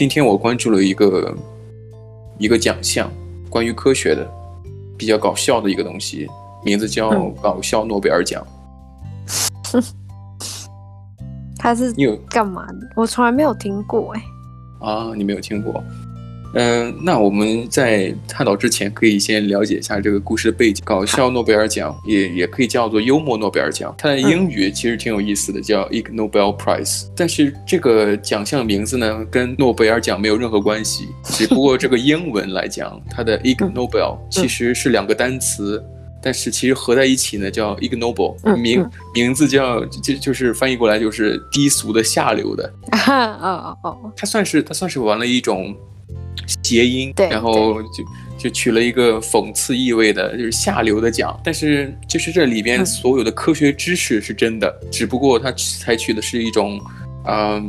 今天我关注了一个一个奖项，关于科学的，比较搞笑的一个东西，名字叫搞笑诺贝尔奖。嗯、他是有干嘛的？我从来没有听过哎。啊，你没有听过？嗯、呃，那我们在探讨之前，可以先了解一下这个故事的背景。搞笑诺贝尔奖也也可以叫做幽默诺贝尔奖，它的英语其实挺有意思的，叫 Ig Nobel Prize。但是这个奖项名字呢，跟诺贝尔奖没有任何关系，只不过这个英文来讲，它的 Ig Nobel 其实是两个单词，但是其实合在一起呢叫 Ig Nobel，名名字叫就就是翻译过来就是低俗的、下流的。哦哦哦，它算是它算是玩了一种。谐音，对，然后就就取了一个讽刺意味的，就是下流的奖。但是就是这里边所有的科学知识是真的，嗯、只不过它采取的是一种，嗯、呃，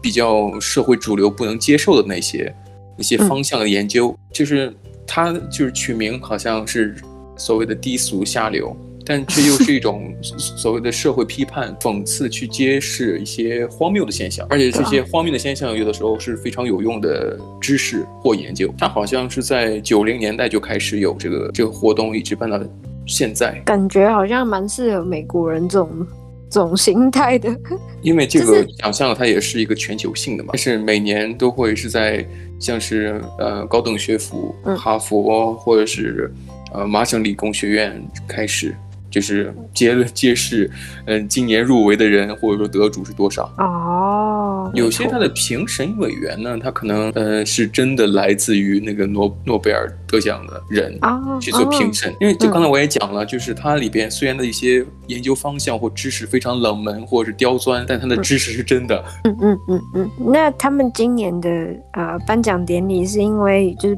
比较社会主流不能接受的那些那些方向的研究。嗯、就是它就是取名好像是所谓的低俗下流。但却又是一种 所谓的社会批判、讽刺，去揭示一些荒谬的现象，而且这些荒谬的现象有的时候是非常有用的知识或研究。它好像是在九零年代就开始有这个这个活动，一直办到现在。感觉好像蛮适合美国人这种这种心态的，因为这 个奖项它也是一个全球性的嘛，但是每年都会是在像是呃高等学府、哈佛或者是呃麻省理工学院开始。就是揭揭示，嗯，今年入围的人或者说得主是多少哦。有些他的评审委员呢，他可能呃是真的来自于那个诺诺贝尔得奖的人去做评审，因为就刚才我也讲了，就是它里边虽然的一些研究方向或知识非常冷门或者是刁钻，但它的知识是真的。嗯嗯嗯嗯。那他们今年的呃颁奖典礼是因为就是。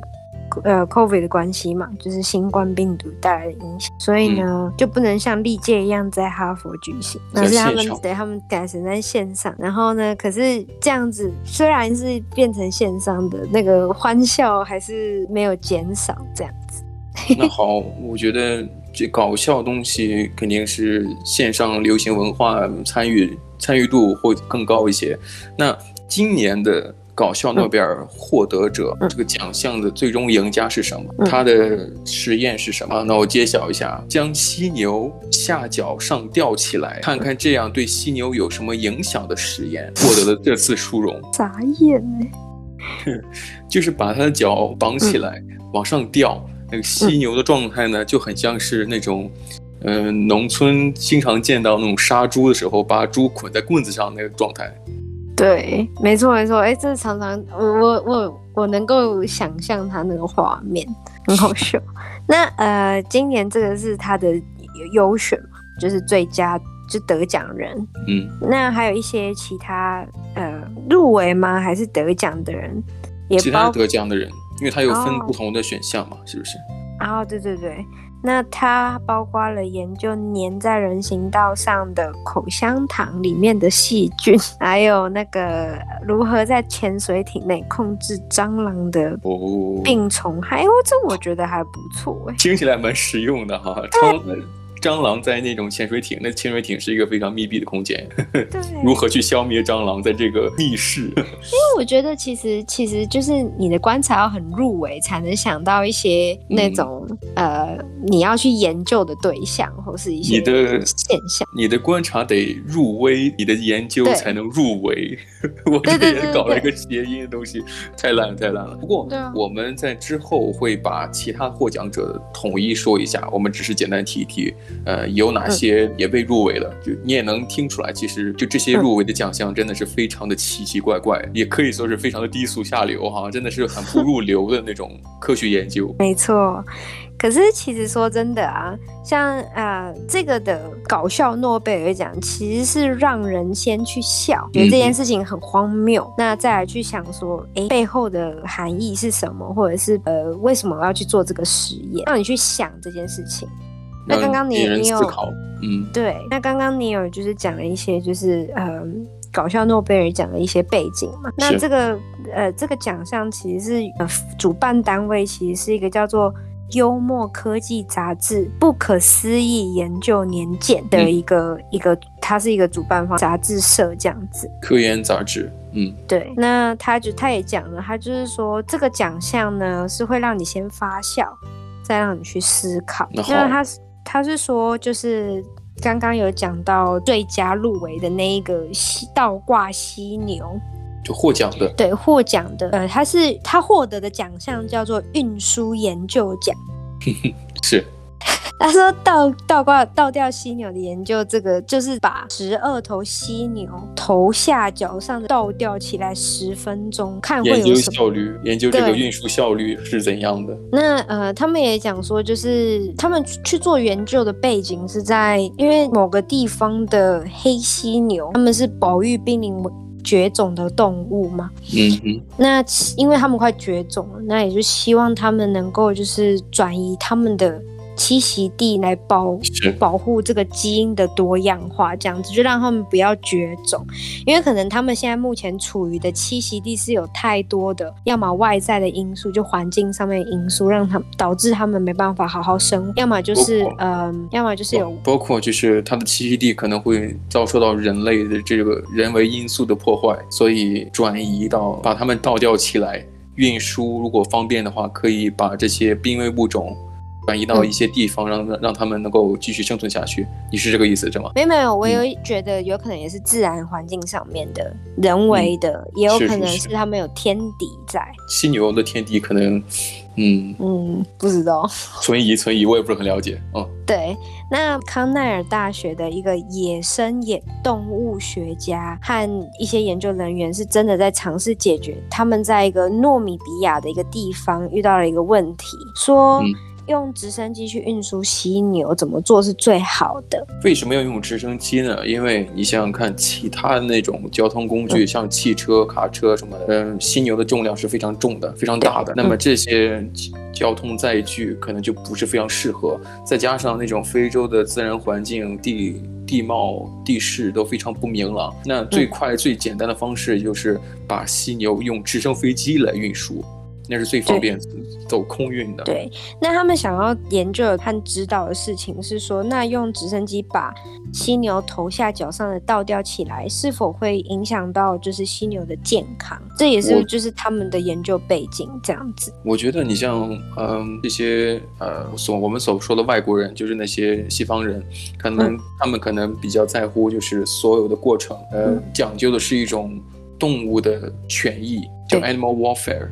呃，COVID 的关系嘛，就是新冠病毒带来的影响，所以呢，嗯、就不能像历届一样在哈佛举行，而是他们对他们改成在线上。然后呢，可是这样子虽然是变成线上的，那个欢笑还是没有减少，这样子。那好，我觉得这搞笑东西肯定是线上流行文化参与参与度会更高一些。那今年的。搞笑诺贝尔获得者，嗯、这个奖项的最终赢家是什么？嗯、他的实验是什么？那我揭晓一下：将犀牛下脚上吊起来，看看这样对犀牛有什么影响的实验，获得了这次殊荣。眨眼呢？就是把他的脚绑起来，嗯、往上吊。那个犀牛的状态呢，就很像是那种，嗯、呃，农村经常见到那种杀猪的时候，把猪捆在棍子上那个状态。对，没错没错，哎，这常常我我我我能够想象他那个画面，很好笑。那呃，今年这个是他的优选嘛，就是最佳就得奖人。嗯，那还有一些其他呃入围吗？还是得奖的人？也其他得奖的人，因为他有分不同的选项嘛，哦、是不是？啊、哦，对对对。那它包括了研究粘在人行道上的口香糖里面的细菌，还有那个如何在潜水艇内控制蟑螂的病虫害。哦，这我觉得还不错哎，听起来蛮实用的哈。蟑螂在那种潜水艇，那潜水艇是一个非常密闭的空间。对，如何去消灭蟑螂在这个密室？因为我觉得其实其实就是你的观察要很入围，才能想到一些那种、嗯、呃你要去研究的对象或是一些你的现象。你的，观察得入微，你的研究才能入围。我这个人搞了一个谐音的东西，太烂了太烂了。不过我们在之后会把其他获奖者统一说一下，我们只是简单提一提。呃，有哪些也被入围了？嗯、就你也能听出来，其实就这些入围的奖项真的是非常的奇奇怪怪，嗯、也可以说是非常的低俗下流哈，真的是很不入流的那种科学研究。没错，可是其实说真的啊，像呃这个的搞笑诺贝尔奖，其实是让人先去笑，觉得这件事情很荒谬，嗯、那再来去想说，哎，背后的含义是什么，或者是呃为什么要去做这个实验，让你去想这件事情。那刚刚你你有嗯，对，那刚刚你有就是讲了一些就是呃搞笑诺贝尔奖的一些背景嘛？那这个呃这个奖项其实是呃主办单位其实是一个叫做幽默科技杂志不可思议研究年鉴的一个、嗯、一个，它是一个主办方杂志社这样子。科研杂志，嗯，对。那他就他也讲了，他就是说这个奖项呢是会让你先发笑，再让你去思考。那他他是说就是。刚刚有讲到最佳入围的那一个倒挂犀牛，就获奖的，对，获奖的，呃，他是他获得的奖项叫做运输研究奖，是。他说倒倒挂倒吊犀牛的研究，这个就是把十二头犀牛头下脚上倒吊起来十分钟，看会有什么效率，研究这个运输效率是怎样的。那呃，他们也讲说，就是他们去做研究的背景是在，因为某个地方的黑犀牛，他们是保育濒临绝种的动物嘛。嗯嗯。那因为他们快绝种了，那也就希望他们能够就是转移他们的。栖息地来保保护这个基因的多样化，这样子就让他们不要绝种，因为可能他们现在目前处于的栖息地是有太多的，要么外在的因素，就环境上面的因素，让他们导致他们没办法好好生活，要么就是嗯，要么就是有包括就是它的栖息地可能会遭受到人类的这个人为因素的破坏，所以转移到把它们倒吊起来。运输，如果方便的话，可以把这些濒危物种。转移到一些地方，让让让他们能够继续生存下去。你是这个意思，是吗？没有没有，我有觉得有可能也是自然环境上面的，人为的，嗯、也有可能是他们有天敌在。犀牛的天敌可能，嗯嗯，不知道。存疑存疑，我也不是很了解。嗯，对。那康奈尔大学的一个野生野动物学家和一些研究人员是真的在尝试解决他们在一个诺米比亚的一个地方遇到了一个问题，说。嗯用直升机去运输犀牛，怎么做是最好的？为什么要用直升机呢？因为你想想看，其他的那种交通工具，嗯、像汽车、卡车什么的，嗯，犀牛的重量是非常重的，非常大的。那么这些交通载具可能就不是非常适合。再加上那种非洲的自然环境、地地貌、地势都非常不明朗，那最快、嗯、最简单的方式就是把犀牛用直升飞机来运输。那是最方便走空运的。对，那他们想要研究和知道的事情是说，那用直升机把犀牛头下脚上的倒吊起来，是否会影响到就是犀牛的健康？这也是就是他们的研究背景这样子。我，我觉得你像嗯这些呃所我们所说的外国人，就是那些西方人，可能、嗯、他们可能比较在乎就是所有的过程，呃、嗯，讲究的是一种动物的权益，叫 animal warfare。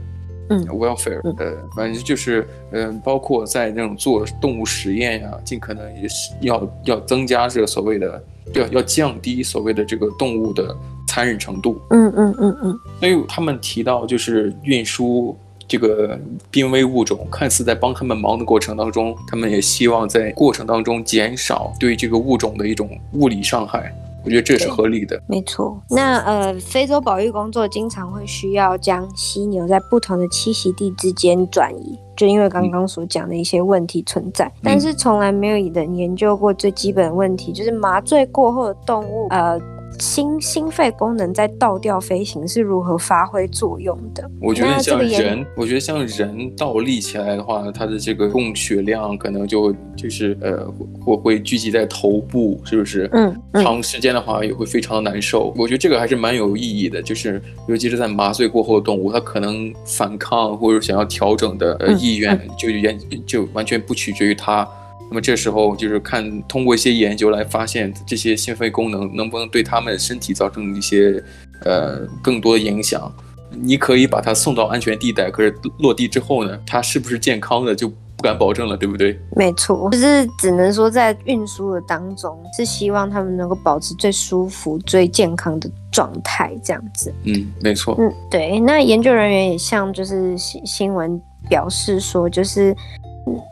嗯，welfare，呃，反正就是，嗯、呃，包括在那种做动物实验呀，尽可能也是要要增加这个所谓的，要要降低所谓的这个动物的残忍程度。嗯嗯嗯嗯。所以他们提到，就是运输这个濒危物种，看似在帮他们忙的过程当中，他们也希望在过程当中减少对这个物种的一种物理伤害。我觉得这是合理的，没错。那呃，非洲保育工作经常会需要将犀牛在不同的栖息地之间转移，就因为刚刚所讲的一些问题存在。嗯、但是从来没有人研究过最基本的问题，就是麻醉过后的动物，呃。心心肺功能在倒吊飞行是如何发挥作用的？我觉得像人，我觉得像人倒立起来的话，它的这个供血量可能就就是呃，会会聚集在头部，是不是？嗯，嗯，长时间的话也会非常难受。我觉得这个还是蛮有意义的，就是尤其是在麻醉过后的动物，它可能反抗或者想要调整的呃意愿，就完就完全不取决于它。那么这时候就是看通过一些研究来发现这些心肺功能能不能对他们身体造成一些呃更多的影响。你可以把它送到安全地带，可是落地之后呢，它是不是健康的就不敢保证了，对不对？没错，就是只能说在运输的当中是希望他们能够保持最舒服、最健康的状态，这样子。嗯，没错。嗯，对。那研究人员也向就是新新闻表示说，就是。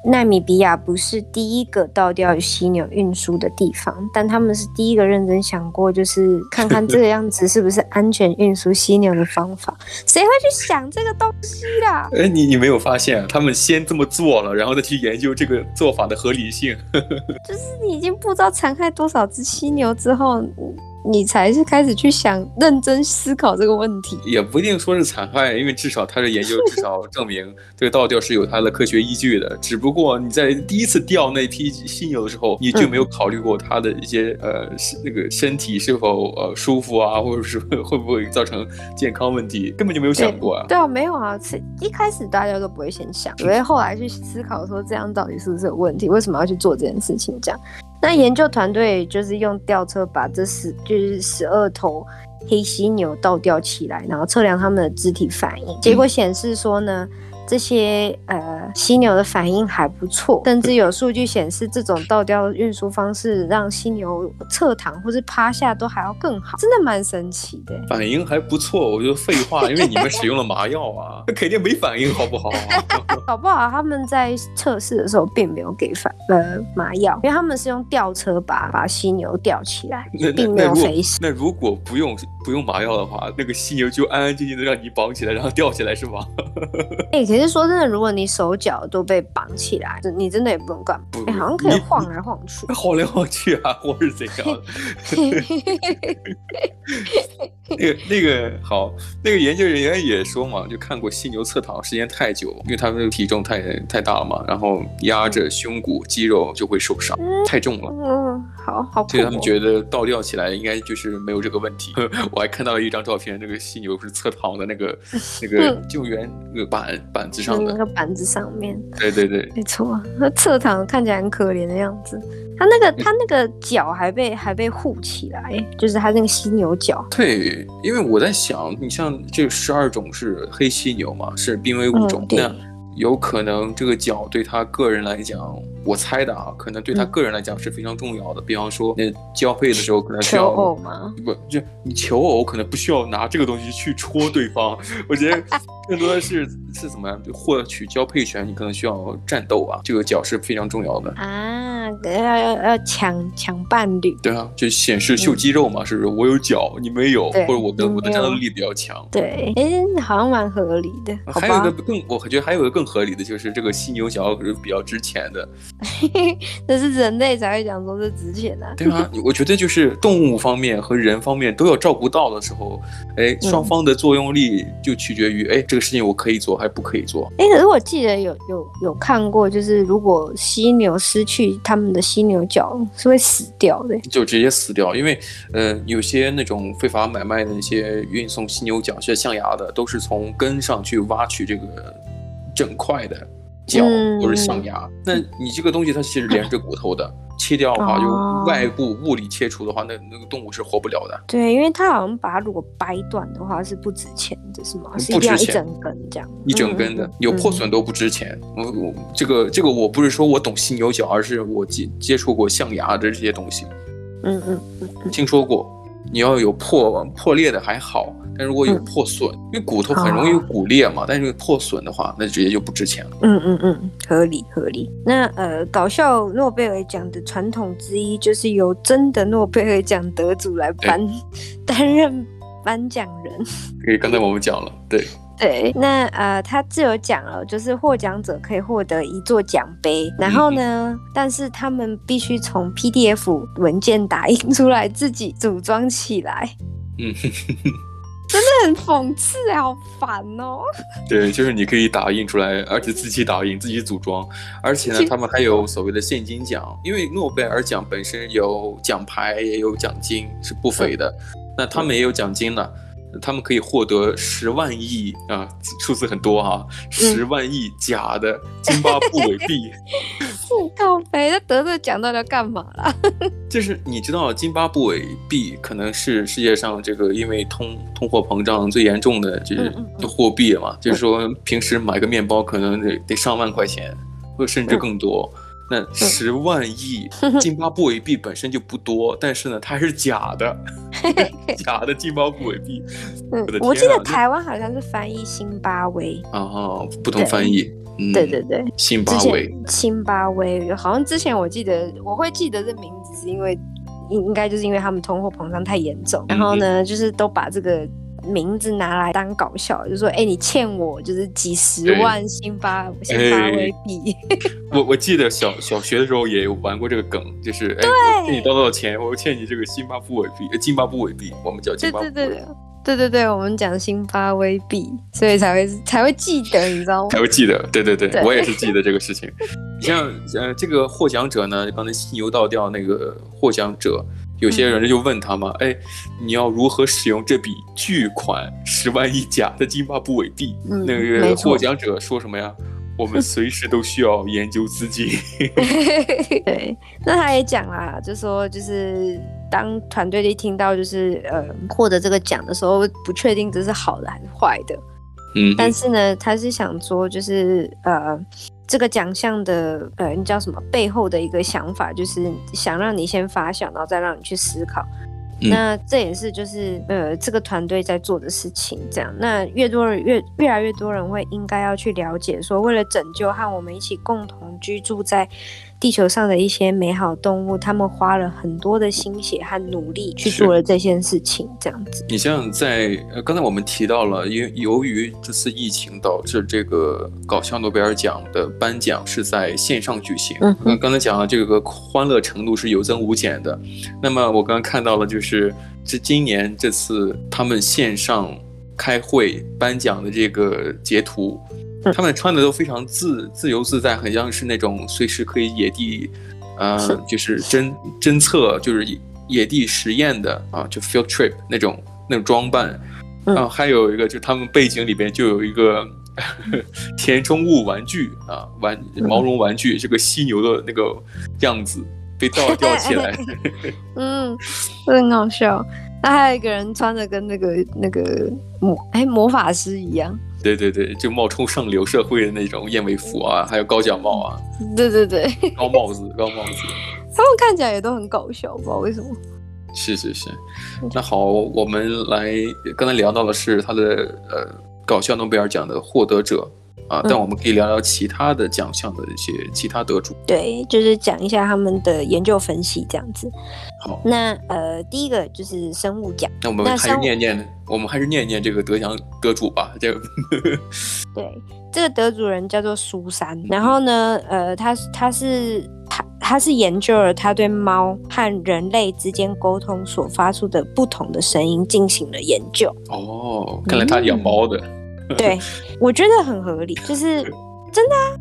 纳米比亚不是第一个倒掉犀牛运输的地方，但他们是第一个认真想过，就是看看这个样子是不是安全运输犀牛的方法。谁会去想这个东西啦？哎，你你没有发现，他们先这么做了，然后再去研究这个做法的合理性。就是你已经不知道残害多少只犀牛之后。你才是开始去想认真思考这个问题。也不一定说是残害，因为至少他的研究至少证明这个倒吊是有它的科学依据的。只不过你在第一次钓那批犀牛的时候，你就没有考虑过它的一些、嗯、呃那个身体是否呃舒服啊，或者是会不会造成健康问题，根本就没有想过啊。对啊，没有啊，一开始大家都不会先想，因为后来去思考说这样到底是不是有问题，为什么要去做这件事情？这样，那研究团队就是用吊车把这十就是十二头黑犀牛倒吊起来，然后测量它们的肢体反应，结果显示说呢。这些呃犀牛的反应还不错，甚至有数据显示，这种倒吊运输方式让犀牛侧躺或是趴下都还要更好，真的蛮神奇的。反应还不错，我觉得废话，因为你们使用了麻药啊，那肯定没反应，好不好？搞不好？他们在测试的时候并没有给反呃麻药，因为他们是用吊车把把犀牛吊起来，并没有。那如果不用不用麻药的话，那个犀牛就安安静静的让你绑起来，然后吊起来是吗？哎，其实说真的，如果你手脚都被绑起来，你真的也不用干嘛，哎，好像可以晃来晃去，晃来晃去啊，或是怎样？那个那个好，那个研究人员也说嘛，就看过犀牛侧躺时间太久，因为他们的体重太太大了嘛，然后压着胸骨肌肉就会受伤，嗯、太重了。嗯，好好。所以他们觉得倒吊起来应该就是没有这个问题。我还看到了一张照片，那个犀牛是侧躺的那个 那个救援那个板板子上的，那个板子上面。对对对，没错，它侧躺看起来很可怜的样子。它那个它那个脚还被还被护起来，就是它那个犀牛角。对，因为我在想，你像这十二种是黑犀牛嘛，是濒危物种，那、嗯、有可能这个脚对他个人来讲。我猜的啊，可能对他个人来讲是非常重要的。嗯、比方说，那交配的时候可能需要求偶吗？不，就你求偶可能不需要拿这个东西去戳对方。我觉得更多的是是怎么样？就获取交配权，你可能需要战斗啊。这个脚是非常重要的啊，要要要抢抢伴侣。对啊，就显示秀肌肉嘛，嗯、是不是？我有脚，你没有，或者我的我的战斗力比较强。对，哎，好像蛮合理的。还有一个更，我觉得还有一个更合理的就是这个犀牛角是比较值钱的。这是人类才会讲说是值钱的，对啊，我觉得就是动物方面和人方面都要照顾到的时候，哎，双方的作用力就取决于，哎，这个事情我可以做还是不可以做？哎，可是我记得有有有看过，就是如果犀牛失去他们的犀牛角，是会死掉的，就直接死掉，因为呃，有些那种非法买卖的那些运送犀牛角，是象牙的，都是从根上去挖取这个整块的。角或者象牙，嗯、那你这个东西它其实连着骨头的，嗯、切掉的话，就外部物理切除的话，那那个动物是活不了的。对，因为它好像把它如果掰断的话是不值钱的，是吗？不值钱，是一整根这样，一整根的，有破损都不值钱。我我这个这个我不是说我懂犀牛角，而是我接接触过象牙的这些东西。嗯嗯嗯，嗯听说过，你要有破破裂的还好。但如果有破损，嗯、因为骨头很容易有骨裂嘛，哦、但是破损的话，那直接就不值钱了。嗯嗯嗯，合理合理。那呃，搞笑诺贝尔奖的传统之一，就是由真的诺贝尔奖得主来颁担任颁奖人。对，刚才我们讲了，对对。那呃，他自有讲了，就是获奖者可以获得一座奖杯，然后呢，嗯、但是他们必须从 PDF 文件打印出来，自己组装起来。嗯。真的很讽刺哎，好烦哦！对，就是你可以打印出来，而且自己打印、自己组装，而且呢，他们还有所谓的现金奖，因为诺贝尔奖本身有奖牌，也有奖金，是不菲的。嗯、那他们也有奖金呢。他们可以获得十万亿啊，数字很多哈、啊，十万亿假的津巴布韦币。我靠，哎，那得这奖到底要干嘛啦？就是你知道，津巴布韦币可能是世界上这个因为通通货膨胀最严重的就是货币嘛，嗯嗯嗯，就是说平时买个面包可能得得上万块钱，或甚至更多。嗯那十万亿 津巴布韦币本身就不多，但是呢，它是假的，假的津巴布韦币。嗯，我，我记得台湾好像是翻译辛巴威哦，不同翻译。嗯对对对，辛巴威，辛巴威，好像之前我记得我会记得这名字，是因为应应该就是因为他们通货膨胀太严重，然后呢，就是都把这个。名字拿来当搞笑，就说：“哎、你欠我就是几十万辛巴辛巴威币。”我我记得小小学的时候也有玩过这个梗，就是哎，欠、你多少钱？我欠你这个辛巴布韦币，津巴布韦币，我们叫津巴布韦。对对对对对对，我们讲辛巴威币，所以才会才会记得，你知道吗？才会记得，对对对，我也是记得这个事情。你像呃，这个获奖者呢，刚才犀牛倒掉那个获奖者，有些人就问他嘛，哎、嗯，你要如何使用这笔巨款十万亿甲的津巴布韦币？嗯、那个获奖者说什么呀？我们 随时都需要研究资金。对，那他也讲啦，就说就是当团队一听到就是呃获得这个奖的时候，不确定这是好的还是坏的。嗯，但是呢，他是想说就是呃这个奖项的呃你叫什么背后的一个想法，就是想让你先发想，然后再让你去思考。那这也是就是呃这个团队在做的事情，这样。那越多人越越来越多人会应该要去了解，说为了拯救和我们一起共同居住在地球上的一些美好动物，他们花了很多的心血和努力去做了这件事情，这样子。你像在呃刚才我们提到了，因由于这次疫情导致这个搞笑诺贝尔奖的颁奖是在线上举行，嗯，刚才讲了这个欢乐程度是有增无减的。那么我刚刚看到了，就是这今年这次他们线上开会颁奖的这个截图。他们穿的都非常自自由自在，很像是那种随时可以野地，呃，是就是侦侦测，就是野地实验的啊，就 field trip 那种那种装扮。然后还有一个，就是他们背景里边就有一个填充物玩具啊，玩毛绒玩具，这个犀牛的那个样子被吊 吊起来。嗯，很好笑。那还有一个人穿的跟那个那个魔哎魔法师一样。对对对，就冒充上流社会的那种燕尾服啊，还有高脚帽啊。对对对，高帽子，高帽子。他们看起来也都很搞笑，不知道为什么。是是是，那好，我们来刚才聊到的是他的呃搞笑诺贝尔奖的获得者。啊，但我们可以聊聊其他的奖项的一些其他得主。对，就是讲一下他们的研究分析这样子。好，那呃，第一个就是生物奖。那我们还是念念，我们还是念念这个得奖得主吧。这个，对，这个得主人叫做苏珊。然后呢，呃，他他是他他是研究了他对猫和人类之间沟通所发出的不同的声音进行了研究。哦，看来他养猫的。嗯 对，我觉得很合理，就是真的啊，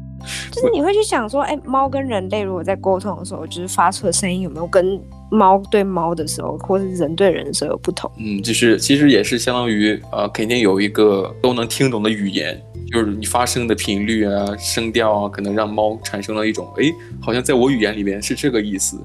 就是你会去想说，哎，猫跟人类如果在沟通的时候，就是发出的声音有没有跟猫对猫的时候，或是人对人的时候有不同？嗯，就是其实也是相当于呃，肯定有一个都能听懂的语言，就是你发声的频率啊、声调啊，可能让猫产生了一种，哎，好像在我语言里边是这个意思。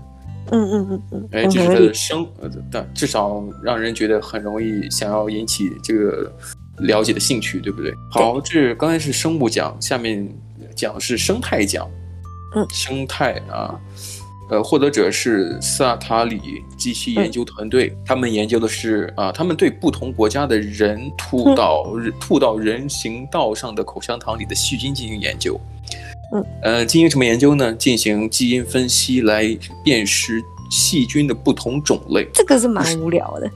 嗯嗯嗯嗯，哎，就是它的声，但至少让人觉得很容易想要引起这个。了解的兴趣，对不对？好，这刚才是生物奖，下面讲的是生态奖。嗯，生态啊，呃，获得者是萨塔里机器研究团队，嗯、他们研究的是啊，他们对不同国家的人吐到、嗯、吐到人行道上的口香糖里的细菌进行研究。嗯，呃，进行什么研究呢？进行基因分析来辨识细菌的不同种类。这个是蛮无聊的。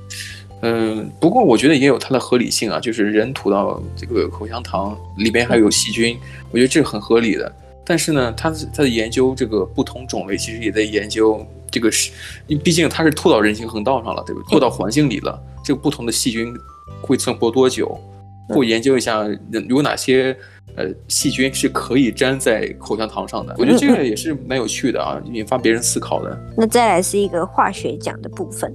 嗯，不过我觉得也有它的合理性啊，就是人吐到这个口香糖里边还有细菌，我觉得这个很合理的。但是呢，他他在研究这个不同种类，其实也在研究这个是，毕竟它是吐到人行横道上了，对不对？吐到环境里了，这个不同的细菌会存活多久？会研究一下有哪些呃细菌是可以粘在口香糖上的。我觉得这个也是蛮有趣的啊，引发别人思考的。那再来是一个化学奖的部分。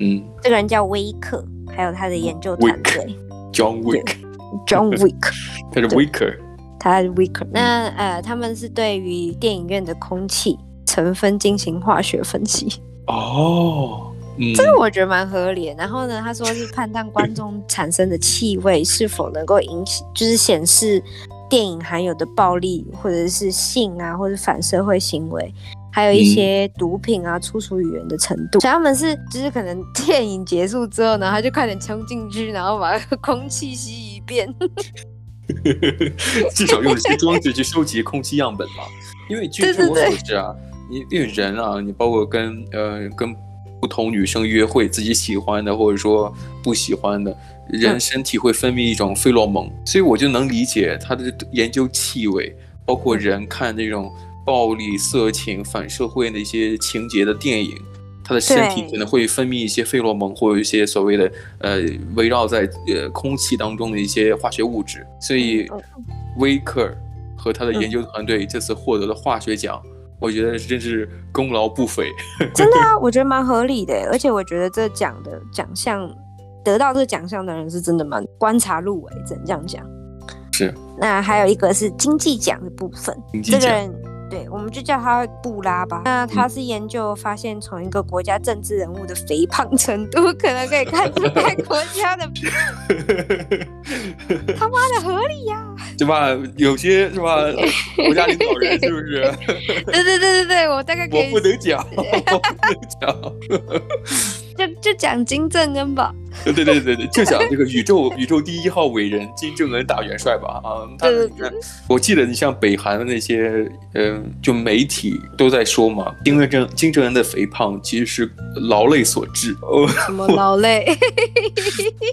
嗯，这个人叫威克，还有他的研究团队，John Wick，John Wick，他是 Wicker，他是 Wicker。那呃，他们是对于电影院的空气成分进行化学分析。哦，嗯，这个我觉得蛮合理的。然后呢，他说是判断观众产生的气味是否能够引起，就是显示电影含有的暴力，或者是性啊，或者反社会行为。还有一些毒品啊，粗俗语言的程度，所以他们是就是可能 电影结束之后呢，他就快点冲进去，然后把 空气吸一遍。至少用一些装置去收集空气样本嘛，因为据据我所知啊，你因为人啊，你包括跟呃跟不同女生约会，自己喜欢的或者说不喜欢的人，身体会分泌一种费洛蒙，所以我就能理解他的研究气味，包括人看那种暴力、色情、反社会那些情节的电影。他的身体可能会分泌一些费洛蒙，或有一些所谓的呃围绕在呃空气当中的一些化学物质，所以威克尔和他的研究团队这次获得了化学奖，我觉得真是功劳不菲。真的啊，我觉得蛮合理的，而且我觉得这奖的奖项得到这个奖项的人是真的蛮观察入围，只能这样讲。是。那还有一个是经济奖的部分，这个人。对，我们就叫他布拉吧。那他是研究发现，从一个国家政治人物的肥胖程度，可能可以看出该国家的。他妈的合理呀、啊！对吧？有些是吧？国家领导人是不是？对对对对对，我大概可以。我不能讲，我不能讲。就就讲金正恩吧。对对对对对，就讲这个宇宙 宇宙第一号伟人金正恩大元帅吧。啊，他我记得你像北韩的那些，嗯、呃，就媒体都在说嘛，金正恩金正恩的肥胖其实是劳累所致。哦，什么劳累？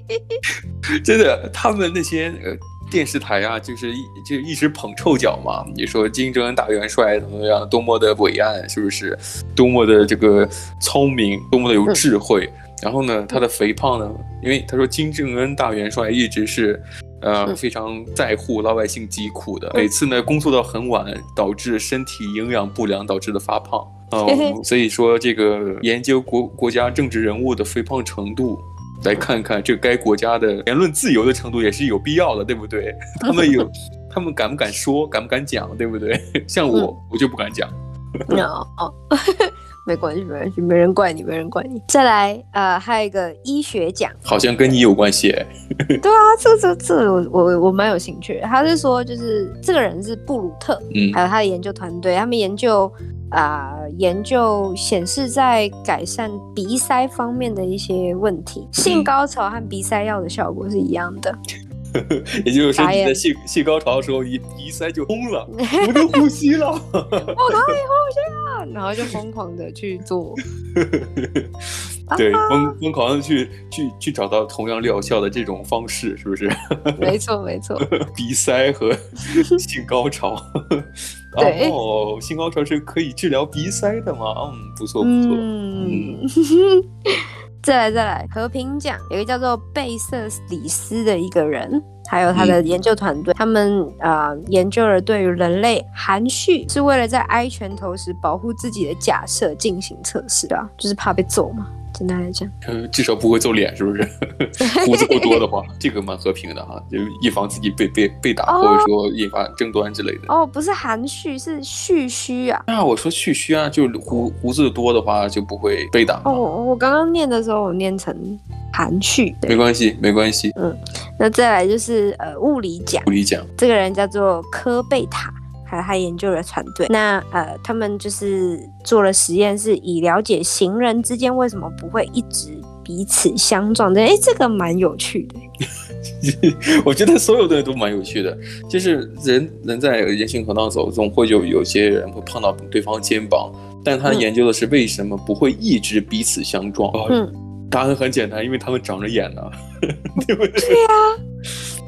真的，他们那些呃。电视台啊，就是一就一直捧臭脚嘛。你说金正恩大元帅怎么样？多么的伟岸，是不是？多么的这个聪明，多么的有智慧。然后呢，他的肥胖呢？因为他说金正恩大元帅一直是呃非常在乎老百姓疾苦的。每次呢工作到很晚，导致身体营养不良导致的发胖。哦、呃，所以说这个研究国国家政治人物的肥胖程度。来看看这该国家的言论自由的程度也是有必要的，对不对？他们有，他们敢不敢说，敢不敢讲，对不对？像我，嗯、我就不敢讲。哦 哦，没关系，没关系，没人怪你，没人怪你。再来，呃，还有一个医学奖，好像跟你有关系。对啊，这这这我我我蛮有兴趣。他是说，就是这个人是布鲁特，嗯，还有他的研究团队，他们研究。啊、呃，研究显示在改善鼻塞方面的一些问题，性高潮和鼻塞药的效果是一样的。也就是说，你在性性高潮的时候，一鼻塞就通了，不能呼吸了，我可以呼吸了，然后就疯狂的去做。对，疯疯狂的去去去找到同样疗效的这种方式，是不是？没错，没错。鼻塞和性高潮。对哦，性高潮是可以治疗鼻塞的吗？嗯，不错不错。嗯，嗯再来再来，和平奖有一个叫做贝瑟里斯的一个人，还有他的研究团队，嗯、他们啊、呃、研究了对于人类含蓄是为了在挨拳头时保护自己的假设进行测试啊，就是怕被揍嘛。简单来讲，嗯，至少不会揍脸，是不是？胡子过多的话，这个蛮和平的哈，就以防自己被被被打，或者说引发争端之类的。哦，不是含蓄，是蓄须啊。那我说蓄须啊，就胡胡子多的话就不会被打。哦，我刚刚念的时候我念成含蓄，没关系，没关系。嗯，那再来就是呃物理奖，物理奖，这个人叫做科贝塔。还有他研究的团队，那呃，他们就是做了实验，是以了解行人之间为什么不会一直彼此相撞的。哎，这个蛮有趣的。我觉得所有的人都蛮有趣的，就是人人在人行横道走，总会有有些人会碰到对方肩膀，但他研究的是为什么不会一直彼此相撞。嗯，答案很简单，因为他们长着眼呢，对不对？对呀。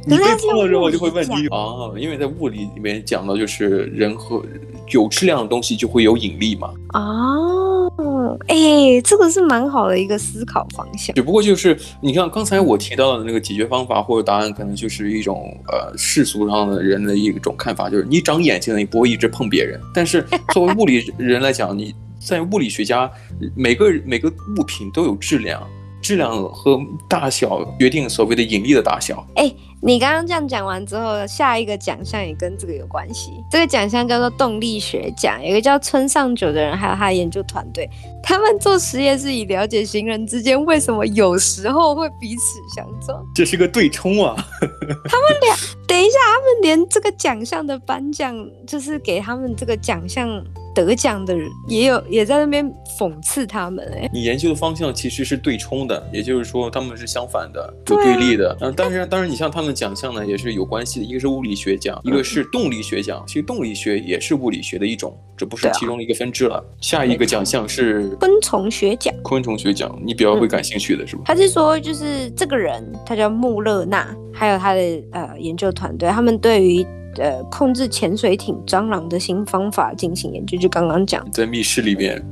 你被碰的时候，我就会问你啊，因为在物理里面讲的就是人和有质量的东西就会有引力嘛。哦，哎，这个是蛮好的一个思考方向。只不过就是你像刚才我提到的那个解决方法或者答案，可能就是一种呃世俗上的人的一种看法，就是你长眼睛了，你不会一直碰别人。但是作为物理人来讲，你在物理学家，每个每个物品都有质量。质量和大小决定所谓的引力的大小。哎、你刚刚这样讲完之后，下一个奖项也跟这个有关系。这个奖项叫做动力学奖，有一个叫村上久的人，还有他的研究团队，他们做实验是以了解行人之间为什么有时候会彼此相撞。这是个对冲啊！他们俩，等一下，他们连这个奖项的颁奖，就是给他们这个奖项得奖的人也有也在那边讽刺他们哎。你研究的方向其实是对冲的，也就是说他们是相反的，有对立的。嗯、啊，当然，当然，你像他们奖项呢也是有关系的，一个是物理学奖，一个是动力学奖。其实动力学也是物理学的一种，这不是其中的一个分支了。啊、下一个奖项是昆虫学奖。昆虫学奖，你比较会感兴趣的是吧？他是说，就是这个人，他叫穆勒纳，还有他的呃研究团队，他们对于。呃，控制潜水艇蟑螂的新方法进行研究，就刚刚讲，在密室里面，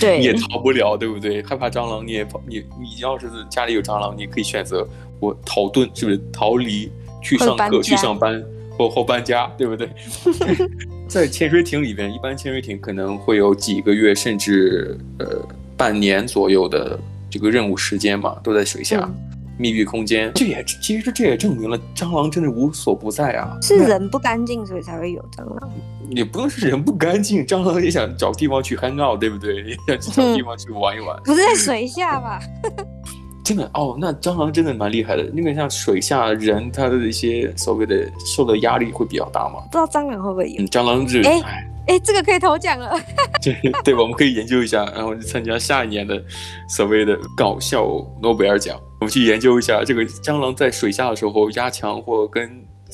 对，你也逃不了，对不对？害怕蟑螂，你也你你要是家里有蟑螂，你可以选择我逃遁，是不是逃离去上课去上班或或搬家，对不对？在潜水艇里边，一般潜水艇可能会有几个月甚至呃半年左右的这个任务时间嘛，都在水下。嗯密闭空间，这也其实这也证明了蟑螂真的无所不在啊！是人不干净，所以才会有蟑螂。也不用是人不干净，蟑螂也想找地方去 hang out，对不对？也想找地方去玩一玩。不是在水下吧？真的哦，那蟑螂真的蛮厉害的。那个像水下人，他的一些所谓的受的压力会比较大吗？不知道蟑螂会不会有？嗯、蟑螂是哎。哎，这个可以投奖了。对 对，我们可以研究一下，然后参加下一年的所谓的搞笑诺贝尔奖。我们去研究一下这个蟑螂在水下的时候压强或跟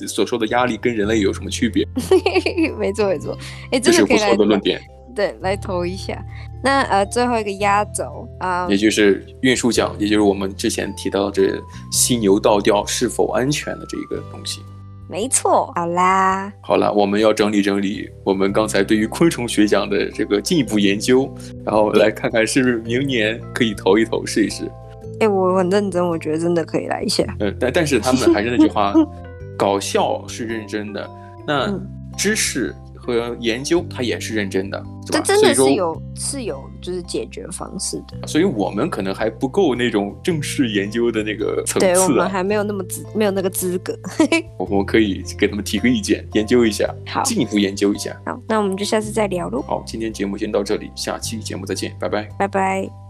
所受的压力跟人类有什么区别？没错没错，哎，这是不错的论点。对，来投一下。那呃，最后一个压轴啊，也就是运输奖，也就是我们之前提到这犀牛倒吊是否安全的这一个东西。没错，好啦，好啦，我们要整理整理我们刚才对于昆虫学奖的这个进一步研究，然后来看看是不是明年可以投一投试一试。哎，我很认真，我觉得真的可以来一下。呃，但但是他们还是那句话，搞笑是认真的，那知识。和研究，他也是认真的，这真的是有是有就是解决方式的，所以我们可能还不够那种正式研究的那个层次，对，我们还没有那么资没有那个资格，我们可以给他们提个意见，研究一下，好，进一步研究一下，好，那我们就下次再聊喽。好，今天节目先到这里，下期节目再见，拜拜，拜拜。